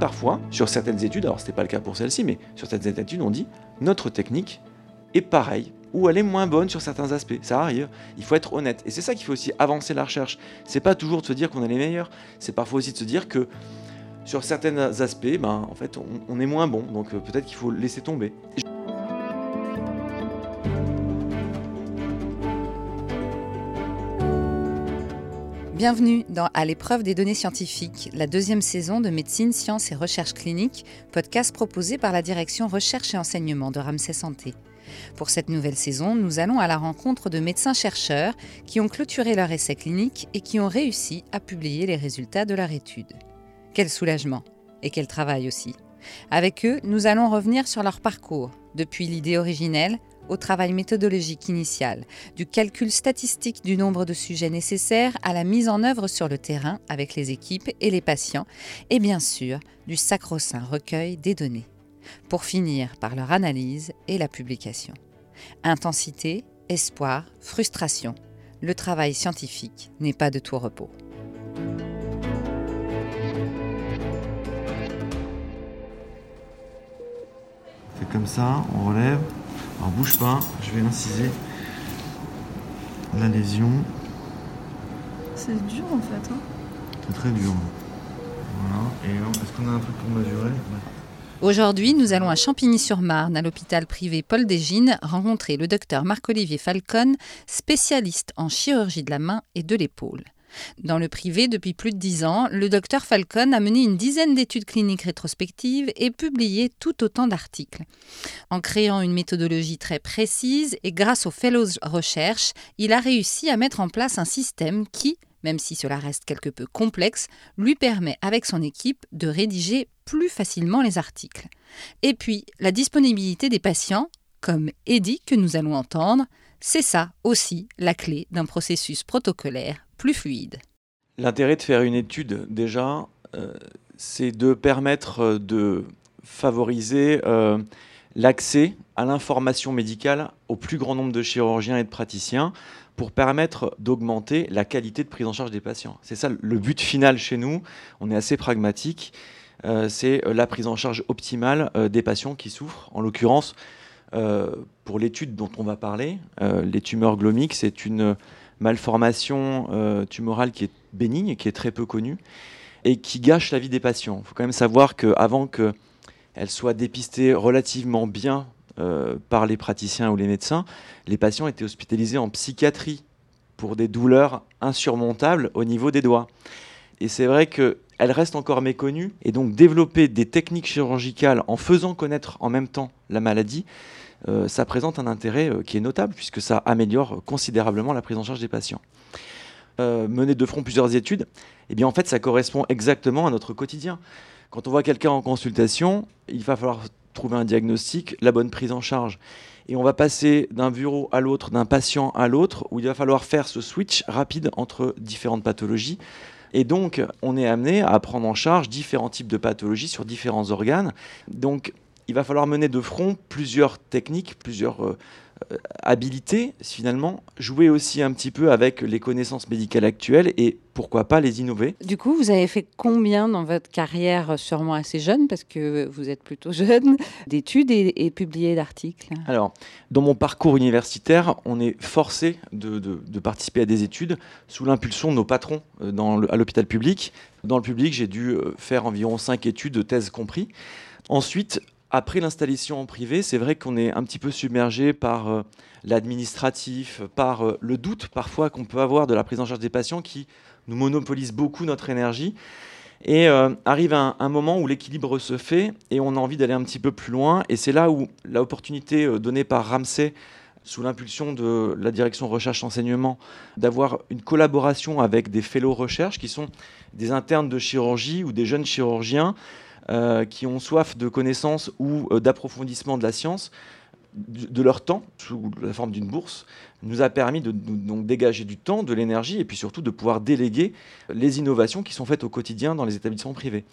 Parfois, sur certaines études, alors ce n'était pas le cas pour celle-ci, mais sur certaines études, on dit notre technique est pareille ou elle est moins bonne sur certains aspects. Ça arrive. Il faut être honnête. Et c'est ça qui fait aussi avancer la recherche. C'est pas toujours de se dire qu'on est les meilleurs. C'est parfois aussi de se dire que sur certains aspects, ben, en fait, on, est moins bon. Donc euh, peut-être qu'il faut laisser tomber. Bienvenue dans À l'épreuve des données scientifiques, la deuxième saison de médecine, sciences et recherche clinique, podcast proposé par la direction recherche et enseignement de Ramsey Santé. Pour cette nouvelle saison, nous allons à la rencontre de médecins-chercheurs qui ont clôturé leur essai clinique et qui ont réussi à publier les résultats de leur étude. Quel soulagement et quel travail aussi. Avec eux, nous allons revenir sur leur parcours, depuis l'idée originelle au travail méthodologique initial, du calcul statistique du nombre de sujets nécessaires à la mise en œuvre sur le terrain avec les équipes et les patients, et bien sûr du sacro-saint recueil des données, pour finir par leur analyse et la publication. Intensité, espoir, frustration, le travail scientifique n'est pas de tout repos. C'est comme ça, on relève. Alors bouge pas, je vais inciser la lésion. C'est dur en fait. Hein c'est très dur. Voilà. Et est-ce qu'on a un truc pour mesurer? Aujourd'hui, nous allons à Champigny-sur-Marne, à l'hôpital privé Paul Desgines, rencontrer le docteur Marc-Olivier Falcon, spécialiste en chirurgie de la main et de l'épaule. Dans le privé, depuis plus de dix ans, le docteur Falcon a mené une dizaine d'études cliniques rétrospectives et publié tout autant d'articles. En créant une méthodologie très précise et grâce aux Fellows Recherche, il a réussi à mettre en place un système qui, même si cela reste quelque peu complexe, lui permet avec son équipe de rédiger plus facilement les articles. Et puis, la disponibilité des patients, comme Eddie que nous allons entendre, c'est ça aussi la clé d'un processus protocolaire plus fluide. L'intérêt de faire une étude, déjà, euh, c'est de permettre euh, de favoriser euh, l'accès à l'information médicale au plus grand nombre de chirurgiens et de praticiens pour permettre d'augmenter la qualité de prise en charge des patients. C'est ça le but final chez nous. On est assez pragmatique. c'est la prise en charge optimale des patients qui souffrent. En l'occurrence, pour l'étude dont on va parler, les tumeurs glomiques, c'est une malformation euh, tumorale qui est bénigne, qui est très peu connue, et qui gâche la vie des patients. Il faut quand même savoir qu'avant qu'elle soit dépistée relativement bien euh, par les praticiens ou les médecins, les patients étaient hospitalisés en psychiatrie pour des douleurs insurmontables au niveau des doigts. Et c'est vrai qu'elle reste encore méconnue, et donc développer des techniques chirurgicales en faisant connaître en même temps la maladie, ça présente un intérêt euh, qui est notable puisque ça améliore considérablement la prise en charge des patients. Euh, mener de front plusieurs études, eh bien en fait ça correspond exactement à notre quotidien. Quand on voit quelqu'un en consultation, il va falloir trouver un diagnostic, la bonne prise en charge. Et on va passer d'un bureau à l'autre, d'un patient à l'autre, où il va falloir faire ce switch rapide entre différentes pathologies. Et donc, on est amené à prendre en charge différents types de pathologies sur différents organes. Donc, il va falloir mener de front plusieurs techniques, plusieurs euh, euh, habilités finalement, jouer aussi un petit peu avec les connaissances médicales actuelles et pourquoi pas les innover. Du coup, vous avez fait combien dans votre carrière, sûrement assez jeune, parce que vous êtes plutôt jeune, d'études et, publiés d'articles? Alors, dans mon parcours universitaire, on est forcé de, participer à des études sous l'impulsion de nos patrons euh, à l'hôpital public. Dans le public, j'ai dû faire environ cinq études, thèses compris. Ensuite, après l'installation en privé, c'est vrai qu'on est un petit peu submergé par euh, l'administratif, par euh, le doute parfois qu'on peut avoir de la prise en charge des patients qui nous monopolise beaucoup notre énergie. Et euh, arrive un, moment où l'équilibre se fait et on a envie d'aller un petit peu plus loin. Et c'est là où l'opportunité donnée par Ramsey, sous l'impulsion de la direction recherche-enseignement, d'avoir une collaboration avec des fellows recherche qui sont des internes de chirurgie ou des jeunes chirurgiens qui ont soif de connaissances ou euh, d'approfondissement de la science, de leur temps sous la forme d'une bourse nous a permis de, donc dégager du temps, de l'énergie et puis surtout de pouvoir déléguer les innovations qui sont faites au quotidien dans les établissements privés.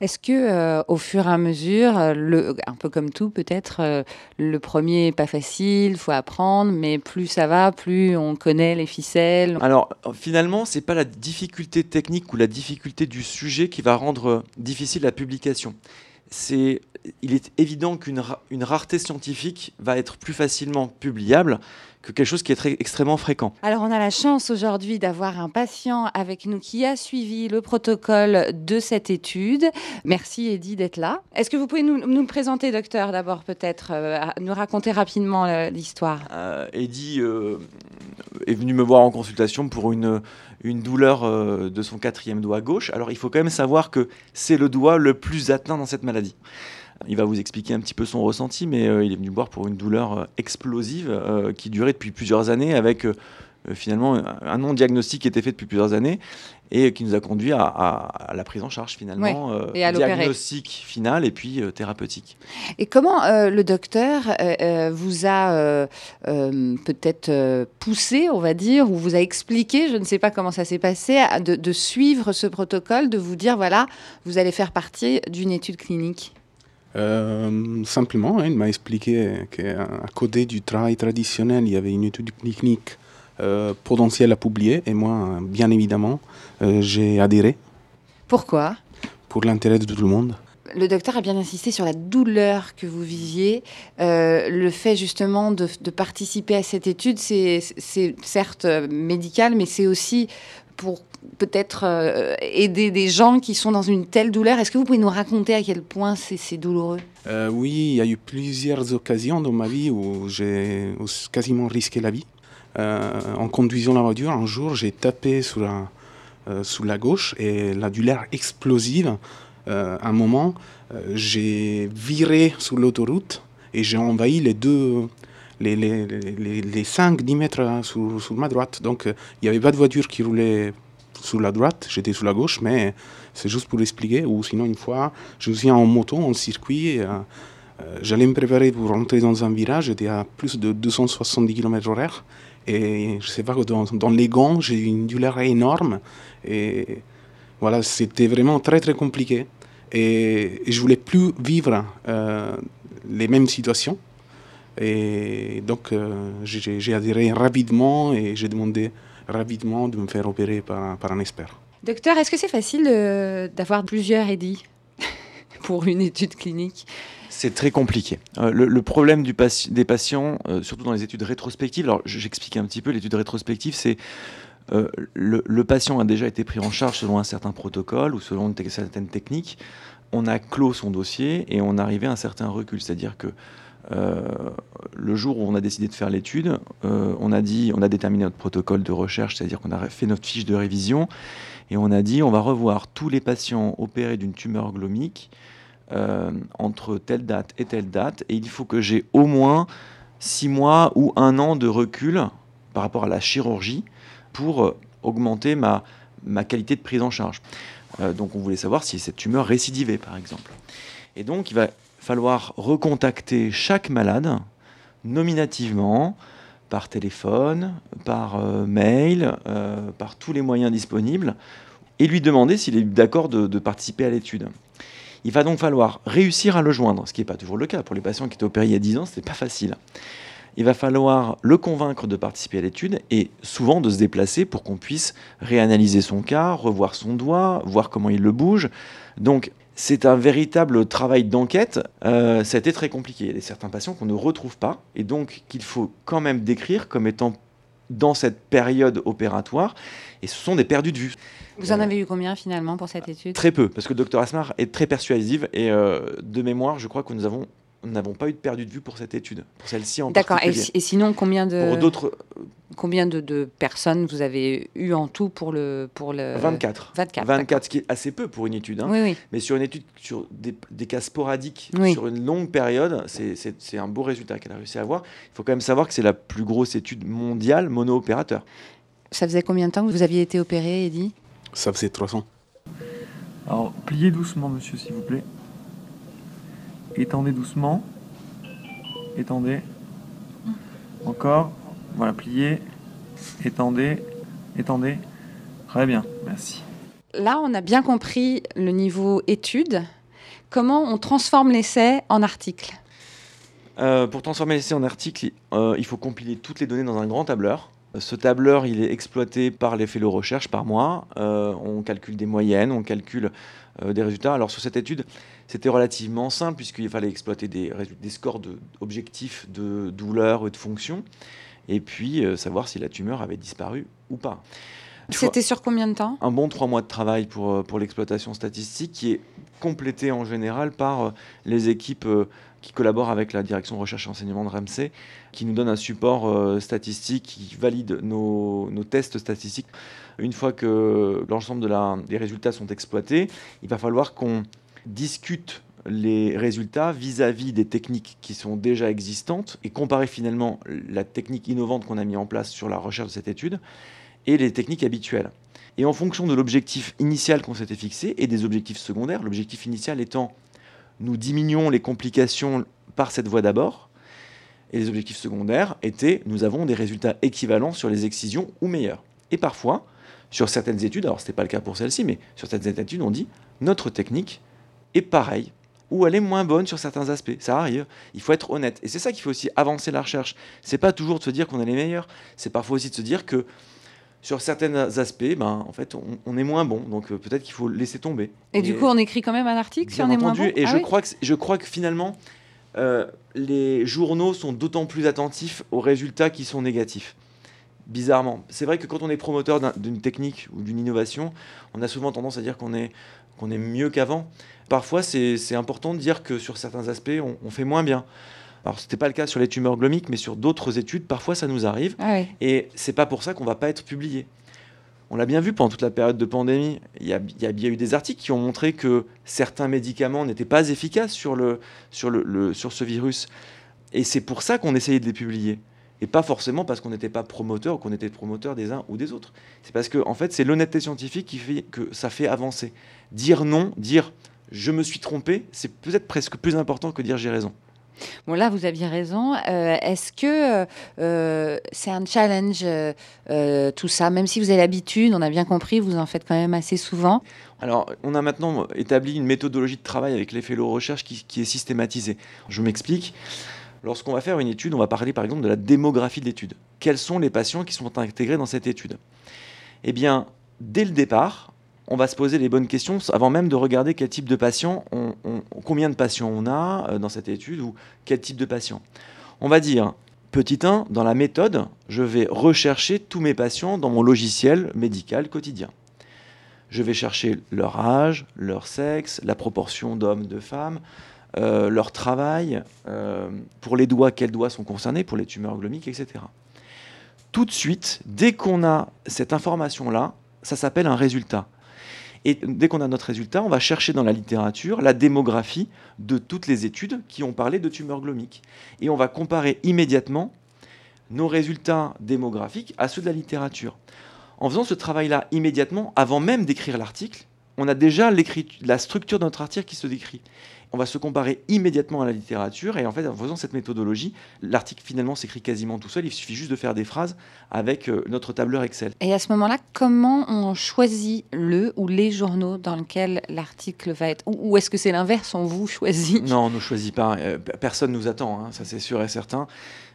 Est-ce que euh, au fur et à mesure, euh, le, un peu comme tout peut-être, euh, le premier n'est pas facile, faut apprendre, mais plus ça va, plus on connaît les ficelles? Alors finalement, c'est pas la difficulté technique ou la difficulté du sujet qui va rendre difficile la publication. C'est il est évident qu'une rareté scientifique va être plus facilement publiable que quelque chose qui est très, extrêmement fréquent. Alors on a la chance aujourd'hui d'avoir un patient avec nous qui a suivi le protocole de cette étude. Merci Eddy d'être là. Est-ce que vous pouvez nous, nous présenter, docteur, d'abord peut-être, euh, nous raconter rapidement euh, l'histoire? Euh, Eddy euh, est venu me voir en consultation pour une, douleur de son quatrième doigt gauche. Alors il faut quand même savoir que c'est le doigt le plus atteint dans cette maladie. Il va vous expliquer un petit peu son ressenti, mais euh, il est venu voir pour une douleur euh, explosive euh, qui durait depuis plusieurs années avec finalement un non-diagnostic qui était fait depuis plusieurs années et qui nous a conduit à, la prise en charge finalement, et à diagnostic final et puis thérapeutique. Et comment le docteur vous a peut-être poussé, on va dire, ou vous a expliqué, je ne sais pas comment ça s'est passé, de, de suivre ce protocole, de vous dire voilà, vous allez faire partie d'une étude clinique? Euh, simplement, hein, il m'a expliqué qu'à côté du travail traditionnel, il y avait une étude clinique euh, potentielle à publier, et moi, bien évidemment, euh, j'ai adhéré. Pourquoi? Pour l'intérêt de tout le monde. Le docteur a bien insisté sur la douleur que vous viviez. le fait justement de, de, participer à cette étude, c'est certes médical, mais c'est aussi pour peut-être euh, aider des gens qui sont dans une telle douleur. Est-ce que vous pouvez nous raconter à quel point c'est douloureux? Euh, Oui, il y a eu plusieurs occasions dans ma vie où j'ai quasiment risqué la vie. Euh, en conduisant la voiture, un jour, j'ai tapé sous la, sous la gauche et la douleur explosive. à un moment, j'ai viré sur l'autoroute et j'ai envahi les deux, les, les, les, les 5-10 mètres sur, sur, ma droite. Donc il n'y avait pas de voiture qui roulait sur la droite, j'étais sur la gauche, mais c'est juste pour expliquer. Ou sinon, une fois, je me suis en moto, en circuit, euh, euh, j'allais me préparer pour rentrer dans un virage, j'étais à plus de 270 km/h. Et je sais pas, dans, dans les gants, j'ai une douleur énorme. Et voilà, c'était vraiment très très compliqué. Et, je voulais plus vivre euh, les mêmes situations. Et donc, j'ai adhéré rapidement et j'ai demandé rapidement de me faire opérer par, par un expert. Docteur, est-ce que c'est facile d'avoir plusieurs EDI pour une étude clinique? C'est très compliqué. Euh, le, problème des patients, euh, surtout dans les études rétrospectives, alors j'explique un petit peu, l'étude rétrospective, c'est euh, le, patient a déjà été pris en charge selon un certain protocole ou selon une certaine technique. On a clos son dossier et on arrivait à un certain recul. C'est-à-dire que euh, le jour où on a décidé de faire l'étude, on a dit, on a déterminé notre protocole de recherche, c'est-à-dire qu'on a fait notre fiche de révision, et on a dit, on va revoir tous les patients opérés d'une tumeur glomique euh, entre telle date et telle date, et il faut que j'ai au moins six mois ou un an de recul par rapport à la chirurgie pour augmenter ma, ma qualité de prise en charge. donc on voulait savoir si cette tumeur récidivait, par exemple. Et donc il va falloir recontacter chaque malade nominativement, par téléphone, par euh, mail, euh, par tous les moyens disponibles, et lui demander s'il est d'accord de, participer à l'étude. Il va donc falloir réussir à le joindre, ce qui n'est pas toujours le cas. Pour les patients qui étaient opérés il y a 10 ans, ce n'est pas facile. Il va falloir le convaincre de participer à l'étude et souvent de se déplacer pour qu'on puisse réanalyser son cas, revoir son doigt, voir comment il le bouge. Donc c'est un véritable travail d'enquête. Euh, ça a été très compliqué. Il y a certains patients qu'on ne retrouve pas et donc qu'il faut quand même décrire comme étant dans cette période opératoire. Et ce sont des perdus de vue. Vous en avez eu combien finalement pour cette étude? Très peu, parce que le docteur Asmar est très persuasive et euh, de mémoire, je crois que nous avons nous n'avons pas eu de perdu de vue pour cette étude, pour celle-ci en D'accord. Et, et, sinon, combien de pour d'autres combien de, de, personnes vous avez eu en tout pour le pour le 24. 24. 24, ce qui est assez peu pour une étude. Hein. Oui, oui. Mais sur une étude sur des, des cas sporadiques sur une longue période, c'est un beau résultat qu'elle a réussi à avoir. Il faut quand même savoir que c'est la plus grosse étude mondiale mono-opérateur. Ça faisait combien de temps que vous aviez été opéré, Eddy? Ça faisait 300. Alors, pliez doucement, monsieur, s'il vous plaît. Étendez doucement. Étendez. Encore. Voilà, pliez. Étendez. Étendez. Très bien, merci. Là, on a bien compris le niveau étude. Comment on transforme l'essai en article? Euh, pour transformer l'essai en article, euh, il faut compiler toutes les données dans un grand tableur. Ce tableur, il est exploité par les fellows recherche par mois. Euh, on calcule des moyennes, on calcule euh, des résultats. Alors sur cette étude, c'était relativement simple puisqu'il fallait exploiter des, scores de, objectifs de douleur et de fonction, et puis euh, savoir si la tumeur avait disparu ou pas. C'était sur combien de temps? Un bon trois mois de travail pour, pour l'exploitation statistique qui est complété en général par les équipes qui collaborent avec la direction recherche et enseignement de RAMSE, qui nous donnent un support euh, statistique, qui valide nos, tests statistiques. Une fois que l'ensemble des résultats sont exploités, il va falloir qu'on discute les résultats vis-à-vis des techniques qui sont déjà existantes et comparer finalement la technique innovante qu'on a mis en place sur la recherche de cette étude et les techniques habituelles. Et en fonction de l'objectif initial qu'on s'était fixé et des objectifs secondaires, l'objectif initial étant nous diminuons les complications par cette voie d'abord, et les objectifs secondaires étaient nous avons des résultats équivalents sur les excisions ou meilleurs. Et parfois, sur certaines études, alors ce n'était pas le cas pour celle-ci, mais sur certaines études, on dit notre technique est pareille ou elle est moins bonne sur certains aspects. Ça arrive. Il faut être honnête. Et c'est ça qui fait aussi avancer la recherche. C'est pas toujours de se dire qu'on est les meilleurs. C'est parfois aussi de se dire que sur certains aspects, ben, en fait, on, on est moins bon. Donc euh, peut-être qu'il faut laisser tomber. Et, du coup, on écrit quand même un article si on est moins bon? Et Ah je, oui crois que, je crois que finalement, euh, les journaux sont d'autant plus attentifs aux résultats qui sont négatifs. Bizarrement. C'est vrai que quand on est promoteur d'un- d'une technique ou d'une innovation, on a souvent tendance à dire qu'on est, qu'on est mieux qu'avant. Parfois, c'est c'est important de dire que sur certains aspects, on, on fait moins bien. Alors, ce n'était pas le cas sur les tumeurs glomiques, mais sur d'autres études, parfois ça nous arrive. Ah oui. Et c'est pas pour ça qu'on va pas être publié. On l'a bien vu pendant toute la période de pandémie. Il y a, il y a bien eu des articles qui ont montré que certains médicaments n'étaient pas efficaces sur, le, sur, le, le- sur ce virus. Et c'est pour ça qu'on essayait de les publier. Et pas forcément parce qu'on n'était pas promoteur ou qu'on était promoteur des uns ou des autres. C'est parce que, en fait, c'est l'honnêteté scientifique qui fait que ça fait avancer. Dire non, dire je me suis trompé, c'est peut-être presque plus important que dire j'ai raison. Bon, là, vous aviez raison. Euh, Est-ce que euh, c'est un challenge, euh, euh, tout ça? Même si vous avez l'habitude, on a bien compris, vous en faites quand même assez souvent. Alors, on a maintenant établi une méthodologie de travail avec les fellows recherche qui, qui est systématisée. Je m'explique. Lorsqu'on va faire une étude, on va parler par exemple de la démographie de l'étude. Quels sont les patients qui sont intégrés dans cette étude? Eh bien, dès le départ, on va se poser les bonnes questions avant même de regarder quel type de patient, on, combien de patients on a euh, dans cette étude ou quel type de patient. On va dire, petit 1, dans la méthode, je vais rechercher tous mes patients dans mon logiciel médical quotidien. Je vais chercher leur âge, leur sexe, la proportion d'hommes, de femmes, euh, leur travail, euh, pour les doigts, quels doigts sont concernés, pour les tumeurs glomiques, etc. Tout de suite, dès qu'on a cette information-là, ça s'appelle un résultat. Et dès qu'on a notre résultat, on va chercher dans la littérature la démographie de toutes les études qui ont parlé de tumeurs glomiques. Et on va comparer immédiatement nos résultats démographiques à ceux de la littérature. En faisant ce travail-là immédiatement, avant même d'écrire l'article, on a déjà la structure de notre article qui se décrit. On va se comparer immédiatement à la littérature et en fait, en faisant cette méthodologie, l'article finalement s'écrit quasiment tout seul. Il suffit juste de faire des phrases avec euh, notre tableur Excel. Et à ce moment-là, comment on choisit le ou les journaux dans lesquels l'article va être Ou, est-ce que c'est l'inverse, on vous choisit? Non, on ne choisit pas. Euh, pe- personne nous attend, hein, ça c'est sûr et certain.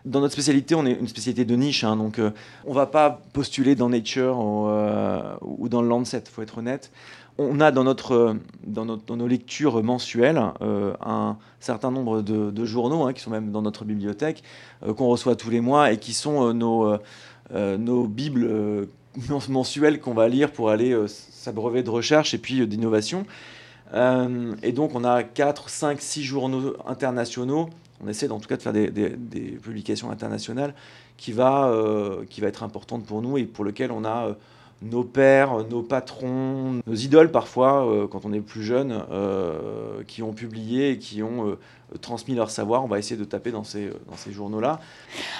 Dans notre spécialité, on est une spécialité de niche, hein, donc euh, on va pas postuler dans Nature ou, euh, ou dans le Lancet, faut être honnête. On a dans, nos lectures mensuelles euh, un certain nombre de, journaux hein, qui sont même dans notre bibliothèque, euh, qu'on reçoit tous les mois et qui sont euh, nos, nos bibles mens- mensuelles qu'on va lire pour aller s'abreuver de recherche et puis d'innovation. Et donc, on a 4, 5, 6 journaux internationaux. On essaie en tout cas de faire des, publications internationales qui va, qui va être importante pour nous et pour lequel on a nos pères, nos patrons, nos idoles parfois, euh, quand on est plus jeune, euh, qui ont publié et qui ont euh, transmis leur savoir. On va essayer de taper dans ces, dans ces journaux-là.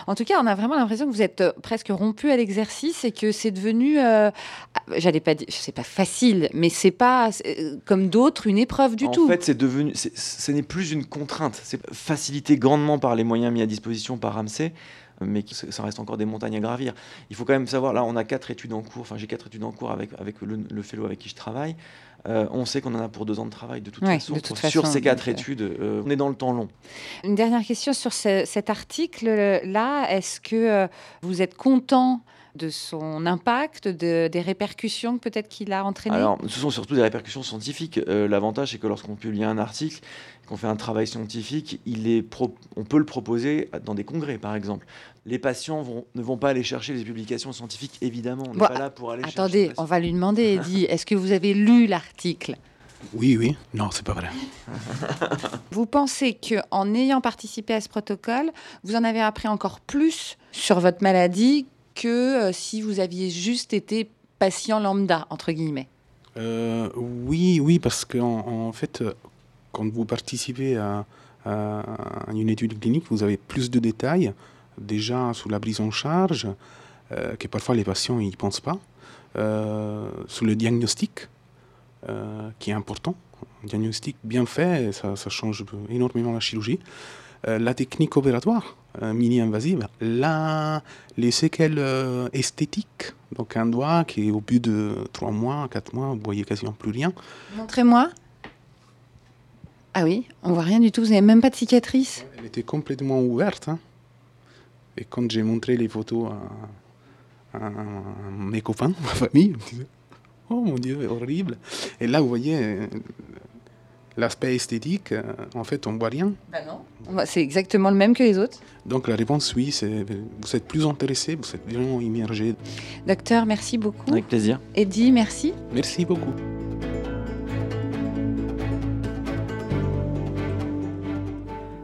En tout cas, on a vraiment l'impression que vous êtes presque rompu à l'exercice et que c'est devenu, ah, j'allais pas dire, c'est pas facile, mais c'est pas comme d'autres une épreuve du en tout. fait, c'est devenu, ce n'est plus une contrainte. C'est facilité grandement par les moyens mis à disposition par Ramsey. Mais qui- ça reste encore des montagnes à gravir. Il faut quand même savoir, là, on a quatre études en cours, enfin, j'ai quatre études en cours avec, avec le, le fellow avec qui je travaille. Euh, on sait qu'on en a pour deux ans de travail de toute Ouais, façon. de toute Sur ces quatre euh, études, euh, on est dans le temps long. Une dernière question sur ce- cet article-là. Est-ce que vous êtes content de son impact, de- des répercussions que peut-être qu'il a entraînées? Alors, ce sont surtout des répercussions scientifiques. Euh, L'avantage, c'est que lorsqu'on publie un article, qu'on fait un travail scientifique, il est pro- on peut le proposer dans des congrès, par exemple. Les patients vont- ne vont pas aller chercher les publications scientifiques, évidemment. On n'est Bon, pas là pour aller chercher. Attendez, on va lui demander, Eddie, est-ce que vous avez lu l'article? Oui, oui. Non, c'est pas vrai. Vous pensez qu'en ayant participé à ce protocole, vous en avez appris encore plus sur votre maladie que euh, si vous aviez juste été patient lambda, entre guillemets Euh, oui, oui, parce qu'en en fait, euh, quand vous participez à, une étude clinique, vous avez plus de détails, déjà sur la prise en charge, euh, que parfois les patients n'y pensent pas, euh, sur le diagnostic, qui est important. Un diagnostic bien fait, ça, change énormément la chirurgie. La technique opératoire, mini-invasive, la, les séquelles euh, esthétiques, donc un doigt qui au bout de 3 mois, 4 mois, vous voyez quasiment plus rien. Montrez-moi. Ah oui, on voit rien du tout, vous n'avez même pas de cicatrice. Elle était complètement ouverte. hein. Et quand j'ai montré les photos à, à- à mes copains, ma famille, ils me disaient Oh mon Dieu, horrible. Et là, vous voyez, euh, l'aspect esthétique, euh, en fait, on voit rien. Bah non. C'est exactement le même que les autres. Donc la réponse, oui, c'est vous êtes plus intéressé, vous êtes vraiment immergé. Docteur, merci beaucoup. Avec plaisir. Eddie, merci. Merci beaucoup.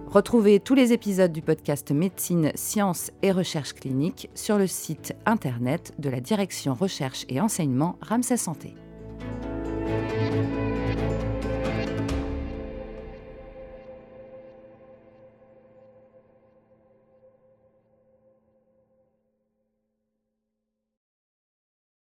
Retrouvez tous les épisodes du podcast Médecine, Sciences et Recherche clinique sur le site internet de la Direction Recherche et Enseignement Ramsay Santé.